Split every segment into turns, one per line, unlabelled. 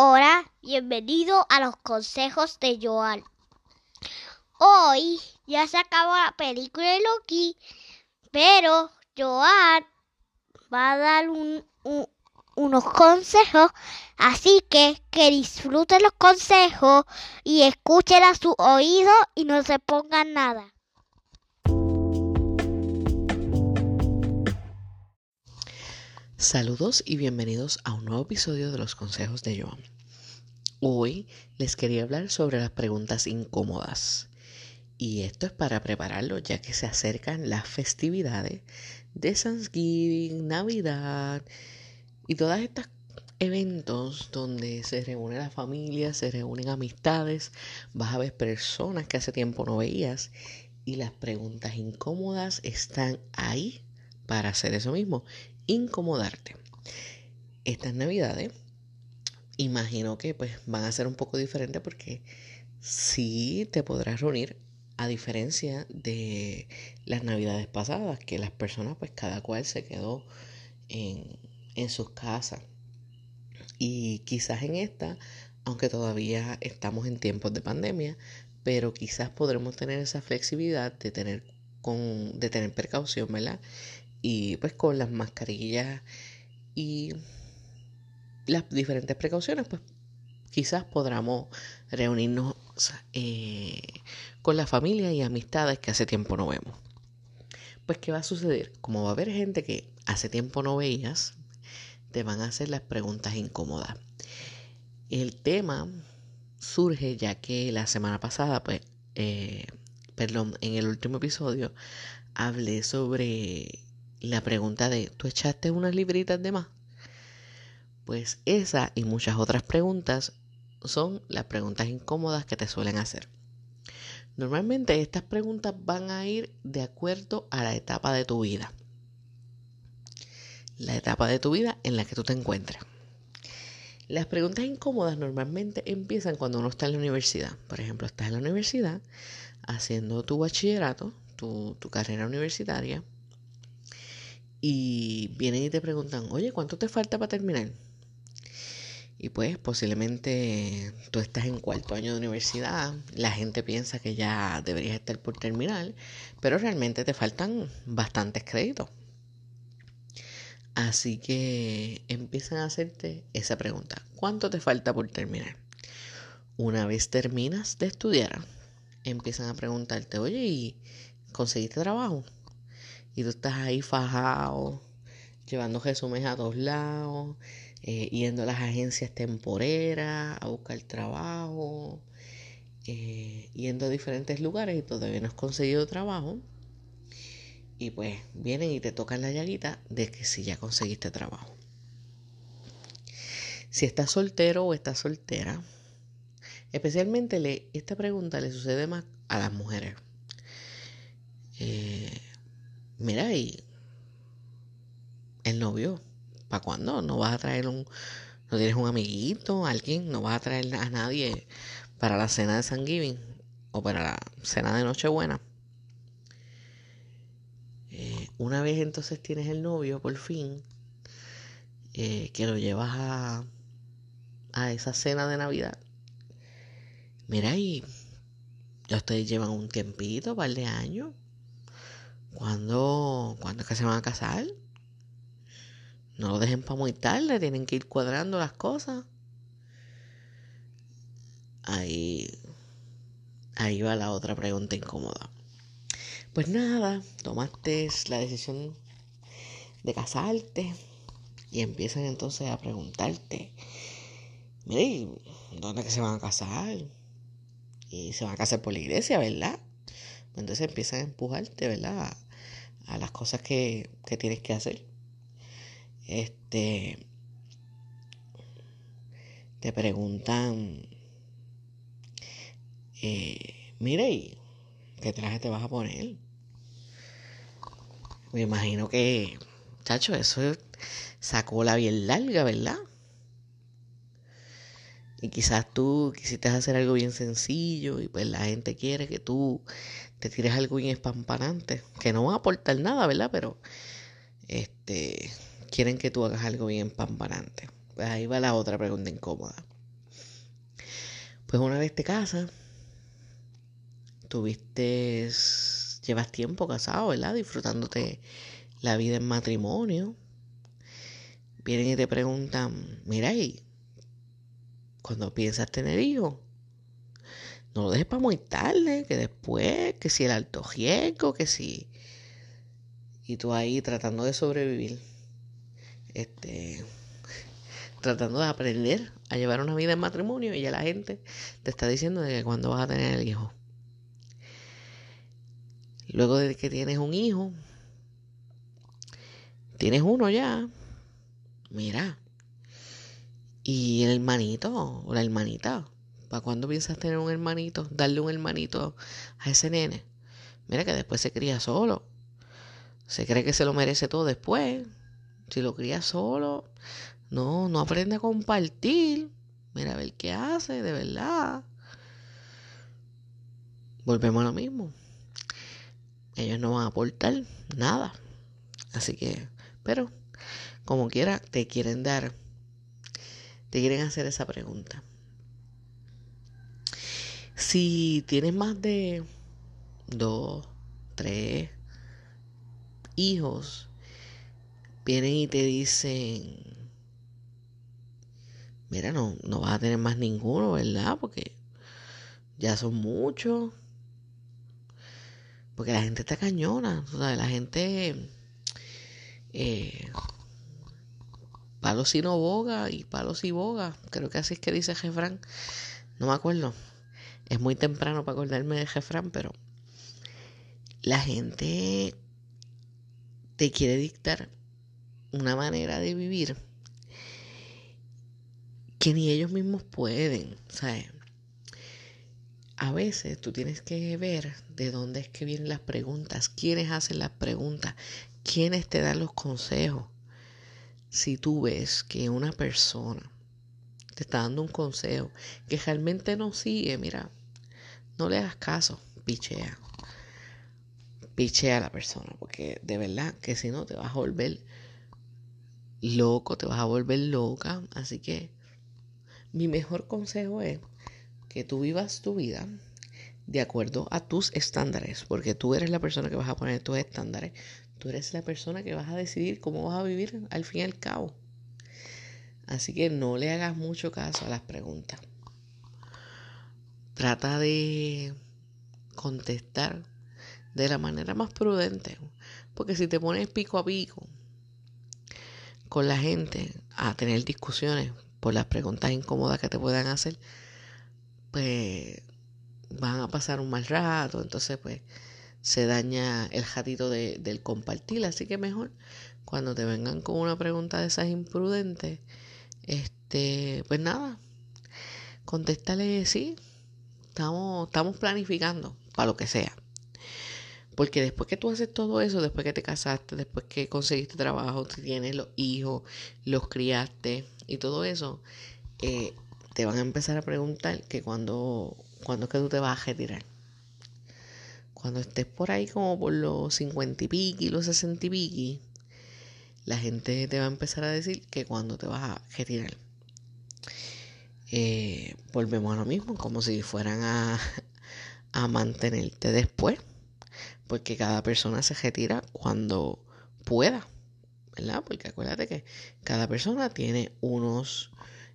Hola, bienvenido a los consejos de Joan. Hoy ya se acabó la película de Loki, pero Joan va a dar unos consejos, así que que disfruten los consejos y escuchen a su oído y no se pongan nada.
Saludos y bienvenidos a un nuevo episodio de los consejos de Joan. Hoy les quería hablar sobre las preguntas incómodas. Y esto es para prepararlo ya que se acercan las festividades de Thanksgiving, Navidad y todos estos eventos donde se reúne la familia, se reúnen amistades, vas a ver personas que hace tiempo no veías y las preguntas incómodas están ahí para hacer eso mismo incomodarte. Estas navidades, imagino que pues van a ser un poco diferentes porque sí te podrás reunir a diferencia de las navidades pasadas, que las personas pues cada cual se quedó en, en sus casas. Y quizás en esta, aunque todavía estamos en tiempos de pandemia, pero quizás podremos tener esa flexibilidad de tener con de tener precaución, ¿verdad? Y pues con las mascarillas y las diferentes precauciones, pues quizás podamos reunirnos eh, con la familia y amistades que hace tiempo no vemos. Pues, ¿qué va a suceder? Como va a haber gente que hace tiempo no veías, te van a hacer las preguntas incómodas. El tema surge ya que la semana pasada, pues, eh, perdón, en el último episodio, hablé sobre la pregunta de, ¿tú echaste unas libritas de más? Pues esa y muchas otras preguntas son las preguntas incómodas que te suelen hacer. Normalmente estas preguntas van a ir de acuerdo a la etapa de tu vida. La etapa de tu vida en la que tú te encuentras. Las preguntas incómodas normalmente empiezan cuando uno está en la universidad. Por ejemplo, estás en la universidad haciendo tu bachillerato, tu, tu carrera universitaria y vienen y te preguntan, oye, ¿cuánto te falta para terminar? Y pues posiblemente tú estás en cuarto año de universidad, la gente piensa que ya deberías estar por terminar, pero realmente te faltan bastantes créditos. Así que empiezan a hacerte esa pregunta, ¿cuánto te falta por terminar? Una vez terminas de estudiar, empiezan a preguntarte, oye, ¿y conseguiste trabajo? Y tú estás ahí fajado, llevando resúmenes a todos lados, eh, yendo a las agencias temporeras a buscar trabajo, eh, yendo a diferentes lugares y todavía no has conseguido trabajo. Y pues vienen y te tocan la llaguita de que si ya conseguiste trabajo. Si estás soltero o estás soltera, especialmente le, esta pregunta le sucede más a las mujeres. Eh, mira, y el novio, ¿para cuándo? No vas a traer un, no tienes un amiguito, alguien, no vas a traer a nadie para la cena de San Giving o para la cena de Nochebuena. Eh, una vez entonces tienes el novio, por fin, eh, que lo llevas a, a esa cena de Navidad. Mira, y ya ustedes llevan un tiempito, par de años. ¿Cuándo, ¿Cuándo es que se van a casar? No lo dejen para muy tarde, tienen que ir cuadrando las cosas. Ahí, ahí va la otra pregunta incómoda. Pues nada, tomaste la decisión de casarte y empiezan entonces a preguntarte, mire, ¿dónde es que se van a casar? Y se van a casar por la iglesia, ¿verdad? Entonces empiezan a empujarte, ¿verdad? A, las cosas que, tienes que hacer. Este. Te preguntan. Eh, mire, ¿qué traje te vas a poner? Me imagino que, chacho, eso sacó la bien larga, ¿verdad? Y quizás tú quisiste hacer algo bien sencillo y pues la gente quiere que tú te tires algo bien espampanante, que no va a aportar nada, ¿verdad? Pero este quieren que tú hagas algo bien espampanante. Pues ahí va la otra pregunta incómoda. Pues una vez te casas, tuviste, llevas tiempo casado, ¿verdad? Disfrutándote la vida en matrimonio. Vienen y te preguntan, mira, ¿y cuando piensas tener hijos? No lo dejes para muy tarde, que después, que si el alto riesgo, que si... Y tú ahí tratando de sobrevivir. Este tratando de aprender a llevar una vida en matrimonio y ya la gente te está diciendo de que cuando vas a tener el hijo. Luego de que tienes un hijo, tienes uno ya, mira, y el hermanito o la hermanita, ¿para cuándo piensas tener un hermanito? Darle un hermanito a ese nene. Mira que después se cría solo. Se cree que se lo merece todo después. Si lo cría solo, no, no aprende a compartir. Mira a ver qué hace, de verdad. Volvemos a lo mismo. Ellos no van a aportar nada. Así que, pero, como quiera, te quieren dar, te quieren hacer esa pregunta. Si tienes más de dos, tres hijos, vienen y te dicen, mira, no, no vas a tener más ninguno, ¿verdad? Porque ya son muchos. Porque la gente está cañona, la gente eh, palos y no boga y palos y boga. Creo que así es que dice Jefran. No me acuerdo. Es muy temprano para acordarme de Jefran, pero la gente te quiere dictar una manera de vivir que ni ellos mismos pueden. ¿sabes? A veces tú tienes que ver de dónde es que vienen las preguntas, quiénes hacen las preguntas, quiénes te dan los consejos. Si tú ves que una persona te está dando un consejo que realmente no sigue, mira, no le hagas caso, pichea. Pichea a la persona, porque de verdad que si no te vas a volver loco, te vas a volver loca. Así que mi mejor consejo es que tú vivas tu vida de acuerdo a tus estándares, porque tú eres la persona que vas a poner tus estándares, tú eres la persona que vas a decidir cómo vas a vivir al fin y al cabo. Así que no le hagas mucho caso a las preguntas. Trata de contestar de la manera más prudente, porque si te pones pico a pico con la gente a tener discusiones por las preguntas incómodas que te puedan hacer, pues van a pasar un mal rato, entonces pues se daña el jatito de, del compartir, así que mejor cuando te vengan con una pregunta de esas imprudentes, este, pues nada, contéstale sí, estamos, estamos planificando para lo que sea. Porque después que tú haces todo eso, después que te casaste, después que conseguiste trabajo, tienes los hijos, los criaste y todo eso, eh, te van a empezar a preguntar que cuando, cuando es que tú te vas a retirar. Cuando estés por ahí como por los 50 y piqui, los 60 y piqui, la gente te va a empezar a decir que cuando te vas a retirar. Eh, volvemos a lo mismo, como si fueran a, a mantenerte después porque cada persona se retira cuando pueda, ¿verdad? Porque acuérdate que cada persona tiene unos,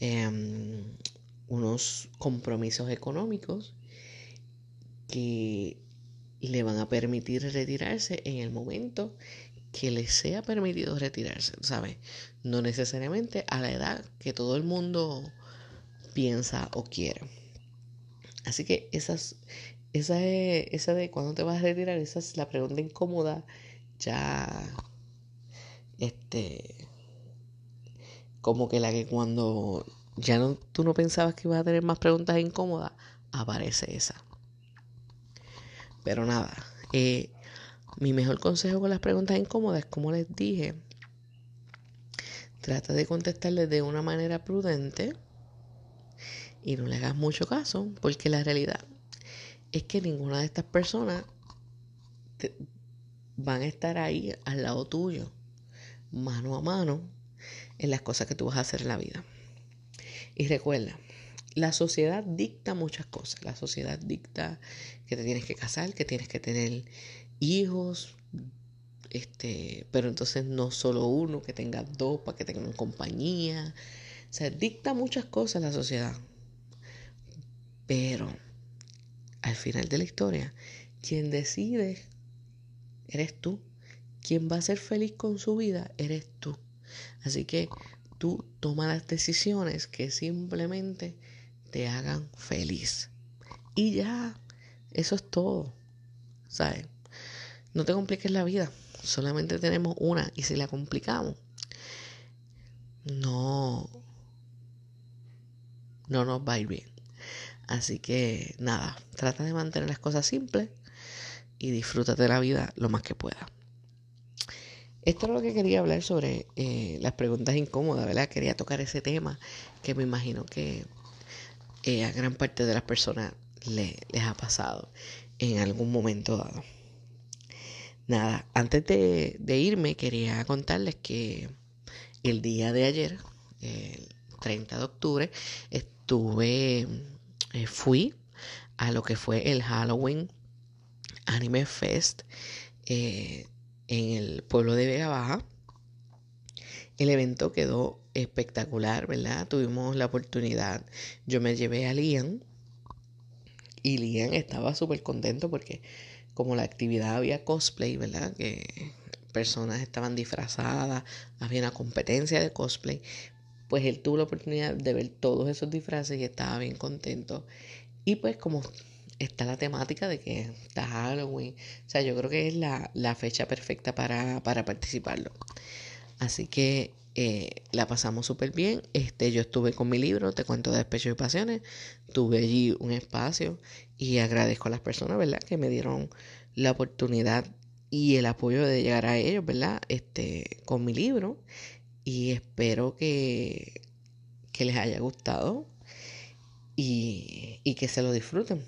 em, unos compromisos económicos que le van a permitir retirarse en el momento que les sea permitido retirarse, ¿sabes? No necesariamente a la edad que todo el mundo piensa o quiere. Así que esas, esa, es, esa de cuándo te vas a retirar, esa es la pregunta incómoda. Ya, este, como que la que cuando ya no, tú no pensabas que ibas a tener más preguntas incómodas, aparece esa. Pero nada, eh, mi mejor consejo con las preguntas incómodas, como les dije, trata de contestarles de una manera prudente y no le hagas mucho caso, porque la realidad es que ninguna de estas personas van a estar ahí al lado tuyo, mano a mano, en las cosas que tú vas a hacer en la vida. Y recuerda, la sociedad dicta muchas cosas. La sociedad dicta que te tienes que casar, que tienes que tener hijos, este, pero entonces no solo uno, que tenga dos para que tengan compañía. O sea, dicta muchas cosas la sociedad. Pero al final de la historia, quien decide eres tú. Quien va a ser feliz con su vida eres tú. Así que tú toma las decisiones que simplemente te hagan feliz. Y ya, eso es todo. ¿Sabes? No te compliques la vida. Solamente tenemos una. Y si la complicamos, no, no nos va a ir bien. Así que nada, trata de mantener las cosas simples y disfrútate de la vida lo más que pueda. Esto es lo que quería hablar sobre eh, las preguntas incómodas, ¿verdad? Quería tocar ese tema que me imagino que eh, a gran parte de las personas les ha pasado en algún momento dado. Nada, antes de, irme quería contarles que el día de ayer, el 30 de octubre, estuve, eh, fui a lo que fue el Halloween Anime Fest en el pueblo de Vega Baja. El evento quedó espectacular, ¿verdad? Tuvimos la oportunidad. Yo me llevé a Lian y Lian estaba súper contento porque como la actividad había cosplay, ¿verdad? Que personas estaban disfrazadas, había una competencia de cosplay, pues él tuvo la oportunidad de ver todos esos disfraces y estaba bien contento. Y pues como está la temática de que está Halloween. O sea, yo creo que es la, fecha perfecta para, participarlo. Así que eh, la pasamos súper bien. Este, yo estuve con mi libro, Te cuento de despechos y pasiones. Tuve allí un espacio y agradezco a las personas, ¿verdad? Que me dieron la oportunidad y el apoyo de llegar a ellos, ¿verdad? Este, con mi libro. Y espero que, que les haya gustado y, y que se lo disfruten.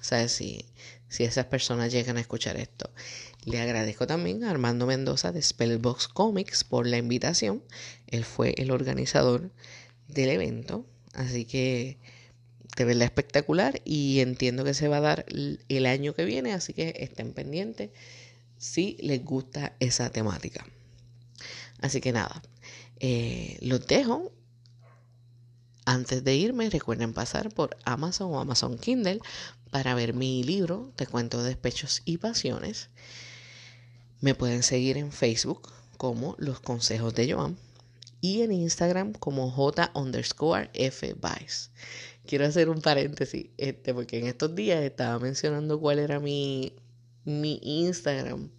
¿Sabes? Si, si esas personas llegan a escuchar esto. Le agradezco también a Armando Mendoza de Spellbox Comics por la invitación. Él fue el organizador del evento. Así que de verdad espectacular y entiendo que se va a dar el año que viene. Así que estén pendientes si les gusta esa temática. Así que nada, eh, los dejo antes de irme, recuerden pasar por Amazon o Amazon Kindle para ver mi libro, Te cuento despechos y pasiones. Me pueden seguir en Facebook como Los Consejos de Joan y en Instagram como J underscore F Vice. Quiero hacer un paréntesis, este, porque en estos días estaba mencionando cuál era mi, mi Instagram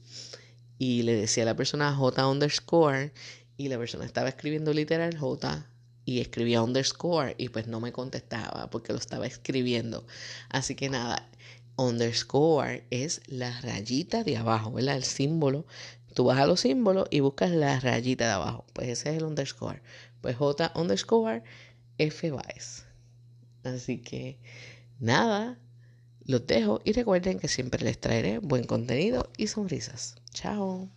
y le decía a la persona J underscore y la persona estaba escribiendo literal J y escribía underscore y pues no me contestaba porque lo estaba escribiendo. Así que nada, underscore es la rayita de abajo, ¿verdad? El símbolo. Tú vas a los símbolos y buscas la rayita de abajo. Pues ese es el underscore. Pues J underscore F Vice. Así que nada, los dejo y recuerden que siempre les traeré buen contenido y sonrisas. Chao.